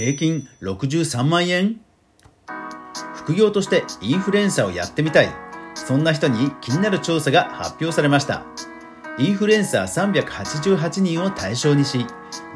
平均63万円。副業としてインフルエンサーをやってみたい。そんな人に気になる調査が発表されました。インフルエンサー388人を対象にし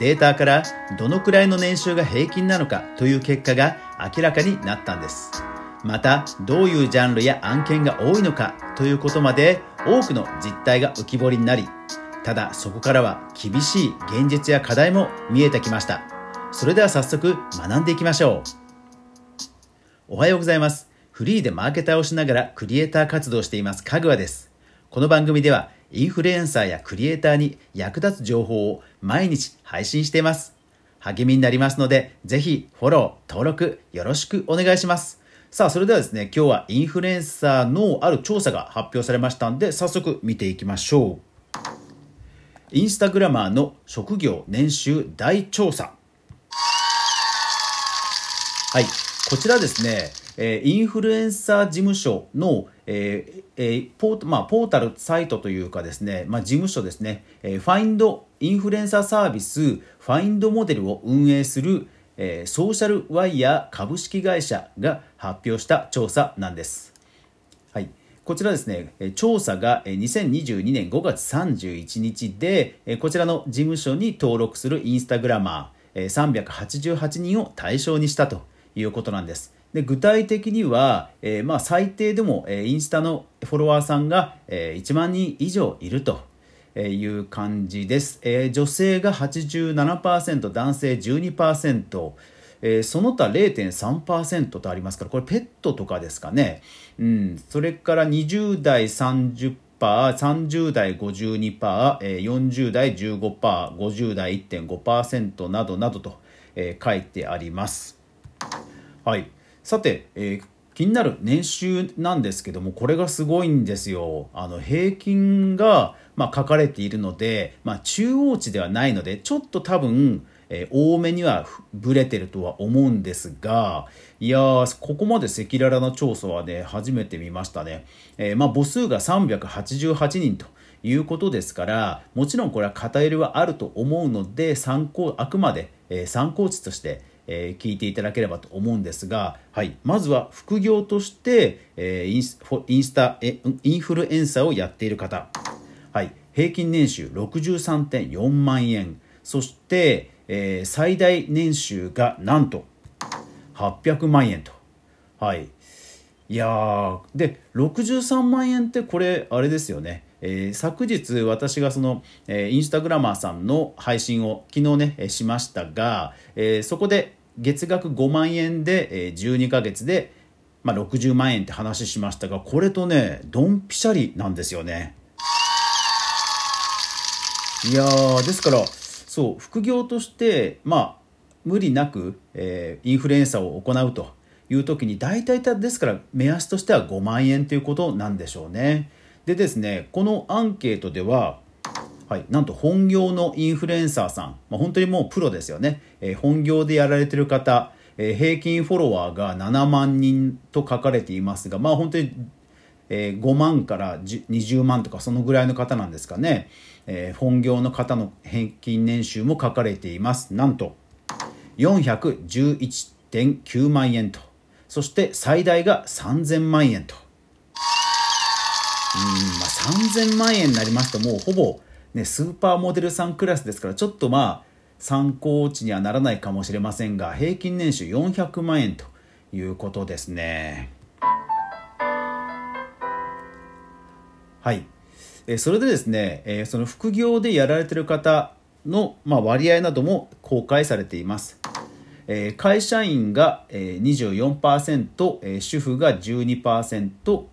データからどのくらいの年収が平均なのかという結果が明らかになったんです。またどういうジャンルや案件が多いのかということまで多くの実態が浮き彫りになりただそこからは厳しい現実や課題も見えてきました。それでは早速学んでいきましょう。おはようございます。フリーでマーケターをしながらクリエイター活動しています。かぐわです。この番組ではインフルエンサーやクリエイターに役立つ情報を毎日配信しています。励みになりますのでぜひフォロー登録よろしくお願いします。さあそれではですね今日はインフルエンサーのある調査が発表されましたんで早速見ていきましょう。インスタグラマーの職業年収大調査。はい、こちらですね、えー、インフルエンサー事務所の、えーえーポーまあ、ポータルサイトというかですね、まあ、事務所ですね、えー、 Find インフルエンサーサービス Find Model を運営する、えー、ソーシャルワイヤー株式会社が発表した調査なんです。はい、こちらですね、調査が2022年5月31日で、こちらの事務所に登録するインスタグラマー388人を対象にしたと。いうことなんです。で具体的には、えー、まあ、最低でも、えー、インスタのフォロワーさんが、えー、1万人以上いるという感じです。え女性が87%、男性12%、えその他0.3%とありますから、これペットとかですかね。うん、それから20代30%、30代52%、40代15%、50代1.5%などなどと、え書いてあります。はい、さて、えー、気になる年収なんですけどもこれがすごいんですよ。あの平均が、まあ、書かれているので、まあ、中央値ではないのでちょっと多分、えー、多めにはぶれてるとは思うんですがいやーここまで赤裸々な調査はね初めて見ましたね、えー、まあ、母数が388人ということですからもちろんこれは偏りはあると思うので参考あくまで、え参考値としてえー、聞いていただければと思うんですが、はい、まずは副業として、えー、インスインスタえインフルエンサーをやっている方、はい、平均年収63.4万円。そして、えー、最大年収がなんと800万円と。はい。いやで63万円ってこれあれですよね。えー、昨日私がその、えー、インスタグラマーさんの配信を昨日ねえしましたが、えー、そこで月額5万円で、えー、12ヶ月で、まあ、60万円って話しましたがこれとねドンピシャリなんですよね。いやですからそう副業としてまあ無理なく、えー、インフルエンサーを行うという時に大体ですから目安としては5万円ということなんでしょうね。でですねこのアンケートでははい、なんと本業のインフルエンサーさん、まあ、本当にもうプロですよね、えー、本業でやられてる方、えー、平均フォロワーが7万人と書かれていますが、まあ、本当に、えー、5万から20万とかそのぐらいの方なんですかね、えー、本業の方の平均年収も書かれています。なんと411.9万円と。そして最大が3000万円と。うん、まあ、3000万円になりますともうほぼね、スーパーモデルさんクラスですからちょっとまあ参考値にはならないかもしれませんが平均年収400万円ということですね。はい。えそれでですねえその副業でやられてる方の、まあ、割合なども公開されています。え会社員がえ24%主婦が12%と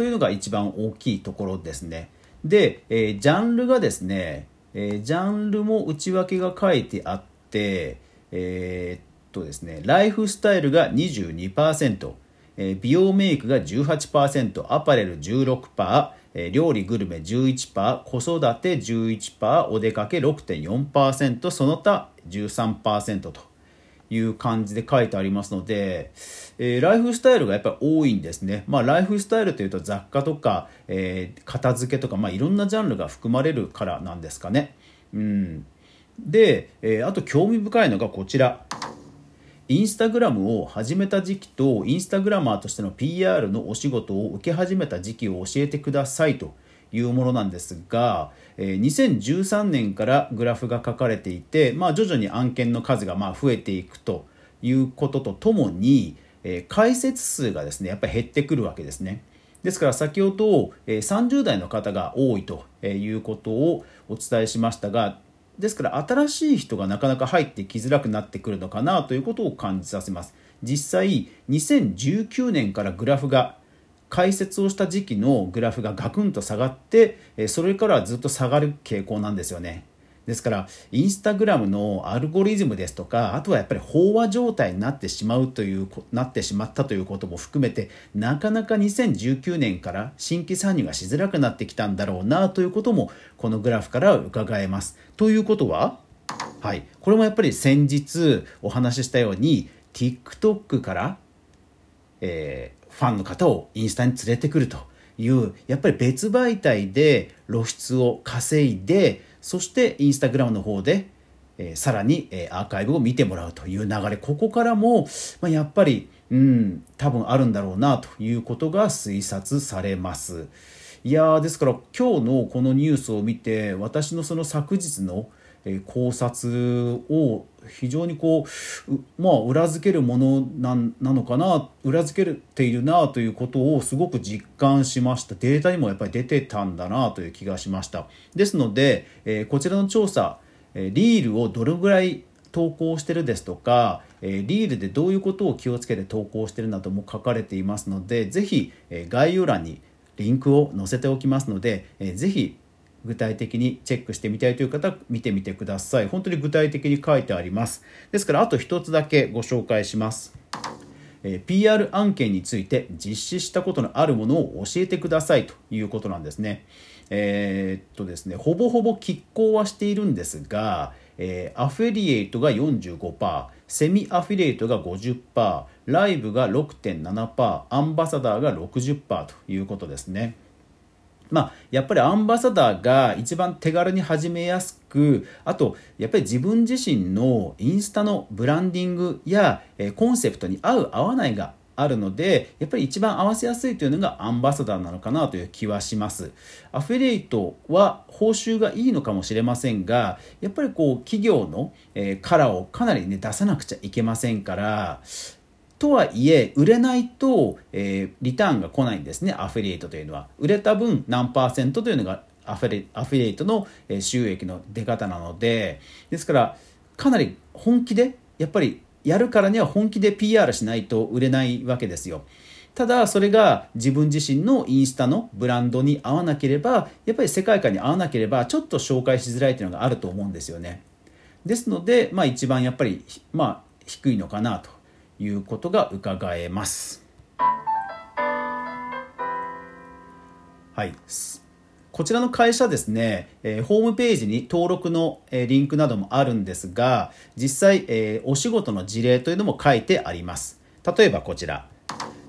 いうのが一番大きいところですね。で、えー、ジャンルがですね、えー、ジャンルも内訳が書いてあって、えー、っとですね、ライフスタイルが22%、えー、美容メイクが18%、アパレル16%、えー、料理グルメ11%、子育て11%、お出かけ6.4%、その他13%と。いう感じで書いてありますので、えー、ライフスタイルがやっぱり多いんですね。まあ、ライフスタイルというと雑貨とか、えー、片付けとか、まあ、いろんなジャンルが含まれるからなんですかね。うん、で、えー、あと興味深いのがこちら。インスタグラムを始めた時期とインスタグラマーとしての PR のお仕事を受け始めた時期を教えてくださいというものなんですが、え2013年からグラフが書かれていて、まあ、徐々に案件の数がまあ増えていくということとともに、え解説数がですねやっぱり減ってくるわけですね。ですから先ほど、30代の方が多いということをお伝えしましたがですから新しい人がなかなか入ってきづらくなってくるのかなということを感じさせます実際2019年からグラフが解説をした時期のグラフがガクンと下がってそれからずっと下がる傾向なんですよねですからインスタグラムのアルゴリズムですとかあとはやっぱり飽和状態になってしまうというなってしまったということも含めてなかなか2019年から新規参入がしづらくなってきたんだろうなということもこのグラフから伺えます。ということははい、これもやっぱり先日お話ししたように TikTok から、えー、ファンの方をインスタに連れてくるというやっぱり別媒体で露出を稼いでそしてインスタグラムの方で、えー、さらに、えー、アーカイブを見てもらうという流れここからも、まあ、やっぱり、うん、多分あるんだろうなということが推察されます。いやですから今日のこのニュースを見て私のその昨日のえ考察を非常にこうまあ裏付けるものなのかな裏付けているなということをすごく実感しました。データにもやっぱり出てたんだなという気がしました。ですので、え、こちらの調査えリールをどれぐらい投稿してるですとかえリールでどういうことを気をつけて投稿してるなども書かれていますのでぜひ概要欄にリンクを載せておきますのでぜひ具体的にチェックしてみたいという方は見てみてください本当に具体的に書いてありますですからあと一つだけご紹介します PR 案件について実施したことのあるものを教えてくださいということなんですね。えー、っとですねほぼほぼ拮抗はしているんですが、えー、アフィリエイトが45%セミアフィリエイトが50%ライブが6.7%アンバサダーが60%ということですね。まあ、やっぱりアンバサダーが一番手軽に始めやすくあとやっぱり自分自身のインスタのブランディングやコンセプトに合う合わないがあるのでやっぱり一番合わせやすいというのがアンバサダーなのかなという気はします。アフィリエイトは報酬がいいのかもしれませんがやっぱりこう企業の、えカラーをかなりね出さなくちゃいけませんからとはいえ売れないと、えー、リターンが来ないんですねアフィリエイトというのは。売れた分何パーセントというのがアフィリアフィリエイトの収益の出方なので。ですからかなり本気でやっぱりやるからには本気で PR しないと売れないわけですよ。ただそれが自分自身のインスタのブランドに合わなければやっぱり世界観に合わなければちょっと紹介しづらいというのがあると思うんですよね。ですので、まあ、一番やっぱり、まあ、低いのかなと。いうことが伺えます。はい、こちらの会社ですね、えー、ホームページに登録の、えー、リンクなどもあるんですが実際、えー、お仕事の事例というのも書いてあります。例えばこちら、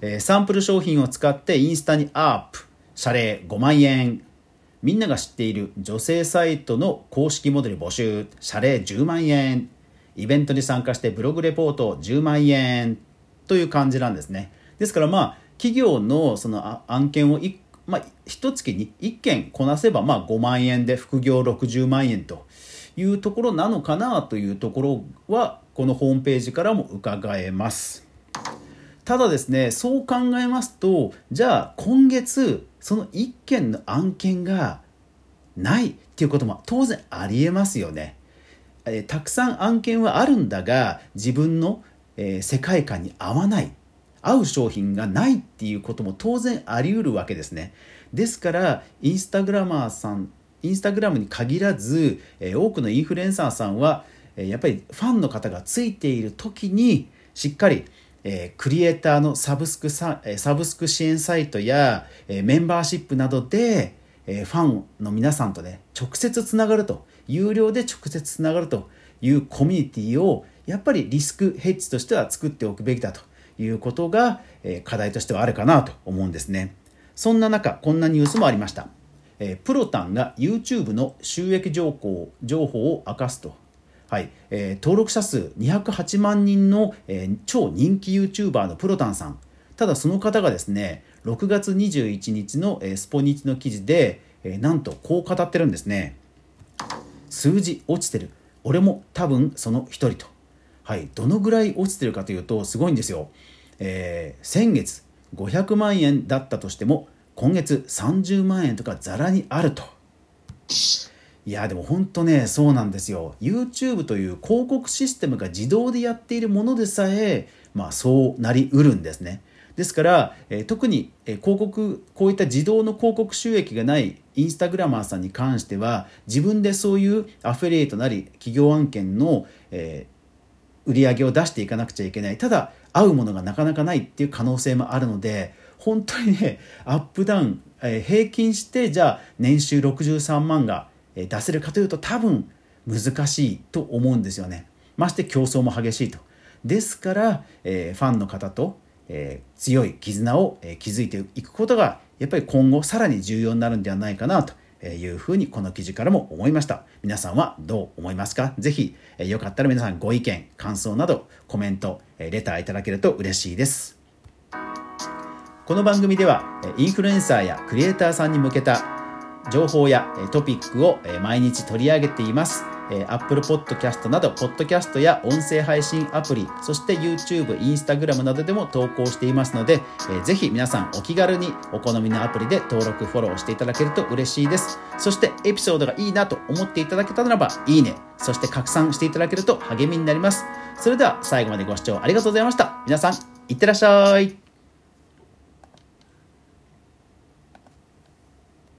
えサンプル商品を使ってインスタにアップ謝礼5万円みんなが知っている女性サイトの公式モデル募集謝礼10万円。イベントに参加してブログレポート10万円という感じなんですね。ですからまあ企業のその案件をまあ、1月に1件こなせばまあ5万円で副業60万円というところなのかなというところはこのホームページからも伺えます。ただですねそう考えますとじゃあ今月その1件の案件がないっていうことも当然ありえますよね。えたくさん案件はあるんだが自分の、え世界観に合わない合う商品がないっていうことも当然あり得るわけですね。ですからインスタグラマーさんインスタグラムに限らず、え多くのインフルエンサーさんは、えやっぱりファンの方がついている時にしっかりえクリエイターのサブスクササブスク支援サイトや、えメンバーシップなどで、えファンの皆さんとね直接つながると有料で直接つながるというコミュニティをやっぱりリスクヘッジとしては作っておくべきだということが、え課題としてはあるかなと思うんですね。そんな中、こんなニュースもありました。えプロタンが YouTube の収益情報情報を明かすと。はい、えー、登録者数208万人の、えー、超人気 YouTuber のプロタンさん。ただその方がですね、6月21日の、スポニチの記事で、なんとこう語ってるんですね。数字落ちてる。俺も多分その一人と。はい、どのぐらい落ちてるかというとすごいんですよ。えー、先月500万円だったとしても今月30万円とかざらにあると。いやでも本当ねそうなんですよ YouTube という広告システムが自動でやっているものでさえまあそうなりうるんですねですから、え、特に、え、広告こういった自動の広告収益がないインスタグラマーさんに関しては自分でそういうアフィリエイトなり企業案件の、え、売り上げを出していかなくちゃいけない。ただ合うものがなかなかないっていう可能性もあるので本当にねアップダウン、え、平均してじゃあ年収63万が出せるかというと多分難しいと思うんですよね。まして競争も激しいと。ですから、えー、ファンの方とえー、強い絆を、え、築いていくことがやっぱり今後さらに重要になるんではないかなというふうにこの記事からも思いました。皆さんはどう思いますか？ぜひ、えー、よかったら皆さんご意見感想などコメント、えー、レターいただけると嬉しいです。この番組ではインフルエンサーやクリエイターさんに向けた情報やトピックを毎日取り上げています。えー、Apple Podcast など、ポッドキャストや音声配信アプリ、そして YouTube、Instagram などでも投稿していますので、えー、ぜひ皆さんお気軽にお好みのアプリで登録、フォローしていただけると嬉しいです。そしてエピソードがいいなと思っていただけたならば、いいね、そして拡散していただけると励みになります。それでは最後までご視聴ありがとうございました。皆さん、いってらっしゃい。